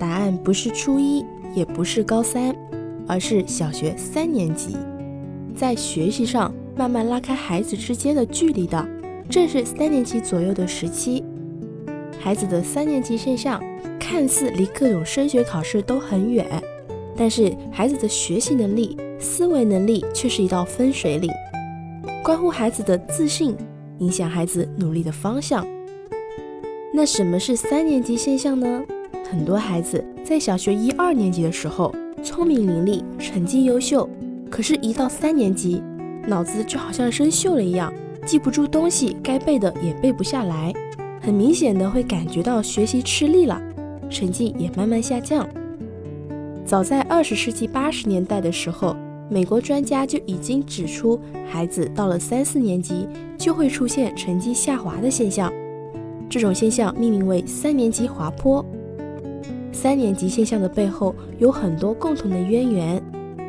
答案不是初一，也不是高三，而是小学三年级。在学习上慢慢拉开孩子之间的距离的，正是三年级左右的时期。孩子的三年级现象看似离各种升学考试都很远，但是孩子的学习能力、思维能力却是一道分水岭，关乎孩子的自信，影响孩子努力的方向。那什么是三年级现象呢？很多孩子在小学一二年级的时候聪明伶俐，成绩优秀，可是，一到三年级，脑子就好像生锈了一样，记不住东西，该背的也背不下来，很明显的会感觉到学习吃力了，成绩也慢慢下降。早在二十世纪八十年代的时候，美国专家就已经指出，孩子到了三四年级就会出现成绩下滑的现象。这种现象命名为“三年级滑坡”。三年级现象的背后有很多共同的渊源，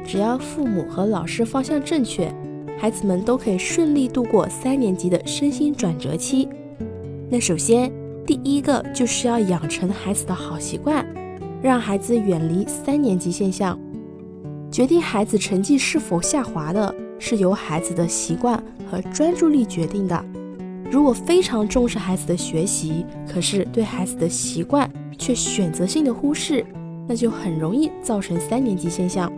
只要父母和老师方向正确，孩子们都可以顺利度过三年级的身心转折期。那首先，第一个就是要养成孩子的好习惯，让孩子远离三年级现象。决定孩子成绩是否下滑的，是由孩子的习惯和专注力决定的。如果非常重视孩子的学习，可是对孩子的习惯却选择性的忽视，那就很容易造成三年级现象。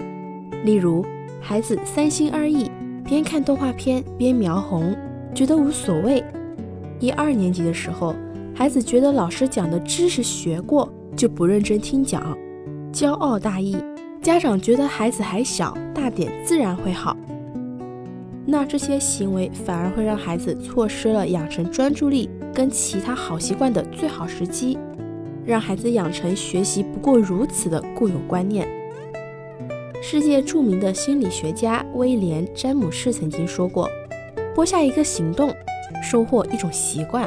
例如，孩子三心二意，边看动画片边描红，觉得无所谓；一二年级的时候，孩子觉得老师讲的知识学过就不认真听讲，骄傲大意；家长觉得孩子还小，大点自然会好。那这些行为反而会让孩子错失了养成专注力跟其他好习惯的最好时机，让孩子养成学习不过如此的固有观念。世界著名的心理学家威廉·詹姆士曾经说过：“播下一个行动，收获一种习惯；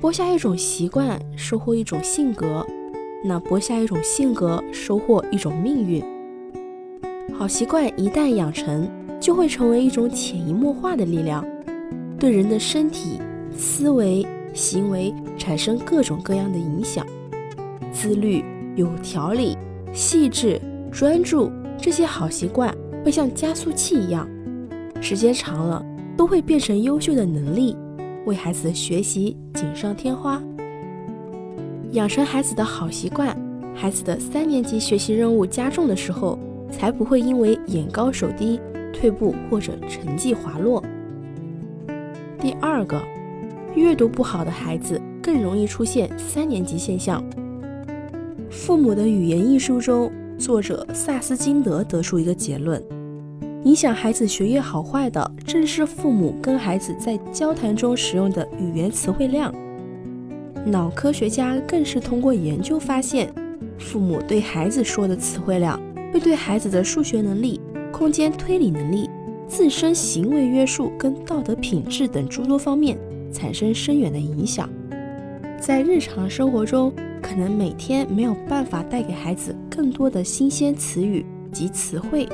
播下一种习惯，收获一种性格；那播下一种性格，收获一种命运。好习惯一旦养成。”就会成为一种潜移默化的力量，对人的身体、思维、行为产生各种各样的影响。自律、有条理、细致、专注，这些好习惯会像加速器一样，时间长了都会变成优秀的能力，为孩子的学习锦上添花。养成孩子的好习惯，孩子的三年级学习任务加重的时候，才不会因为眼高手低。退步或者成绩滑落。第二个，阅读不好的孩子更容易出现三年级现象。父母的语言艺术中，作者萨斯金德得出一个结论：影响孩子学业好坏的，正是父母跟孩子在交谈中使用的语言词汇量。脑科学家更是通过研究发现，父母对孩子说的词汇量，会对孩子的数学能力。空间推理能力、自身行为约束跟道德品质等诸多方面产生深远的影响。在日常生活中，可能每天没有办法带给孩子更多的新鲜词语及词汇，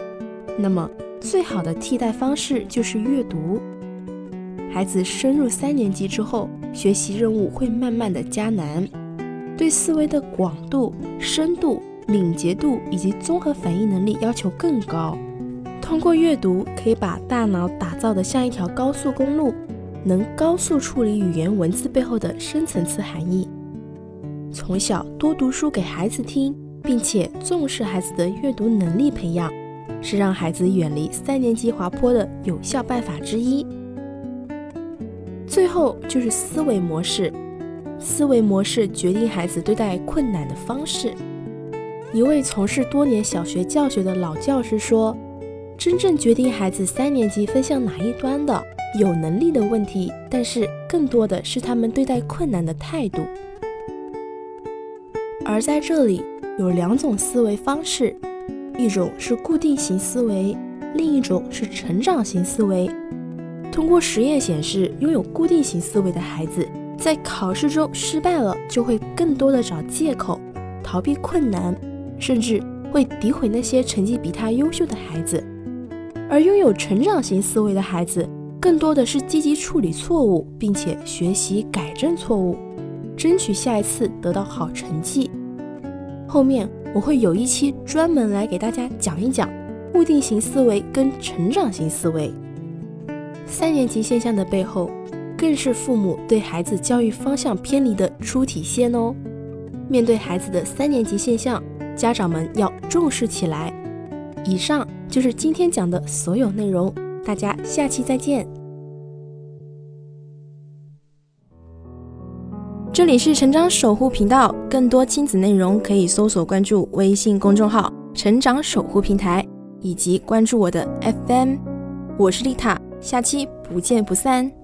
那么最好的替代方式就是阅读。孩子升入三年级之后，学习任务会慢慢的加难，对思维的广度、深度、敏捷度以及综合反应能力要求更高。通过阅读，可以把大脑打造的像一条高速公路，能高速处理语言文字背后的深层次含义。从小多读书给孩子听，并且重视孩子的阅读能力培养，是让孩子远离三年级滑坡的有效办法之一。最后就是思维模式，思维模式决定孩子对待困难的方式。一位从事多年小学教学的老教师说。真正决定孩子三年级分向哪一端的，有能力的问题，但是更多的是他们对待困难的态度。而在这里有两种思维方式，一种是固定型思维，另一种是成长型思维。通过实验显示，拥有固定型思维的孩子在考试中失败了，就会更多的找借口，逃避困难，甚至会诋毁那些成绩比他优秀的孩子。而拥有成长型思维的孩子，更多的是积极处理错误，并且学习改正错误，争取下一次得到好成绩。后面我会有一期专门来给大家讲一讲固定型思维跟成长型思维。三年级现象的背后，更是父母对孩子教育方向偏离的初体现哦。面对孩子的三年级现象，家长们要重视起来。以上就是今天讲的所有内容，大家下期再见。这里是成长守护频道，更多亲子内容可以搜索关注微信公众号“成长守护平台”，以及关注我的 FM。我是丽塔。下期不见不散。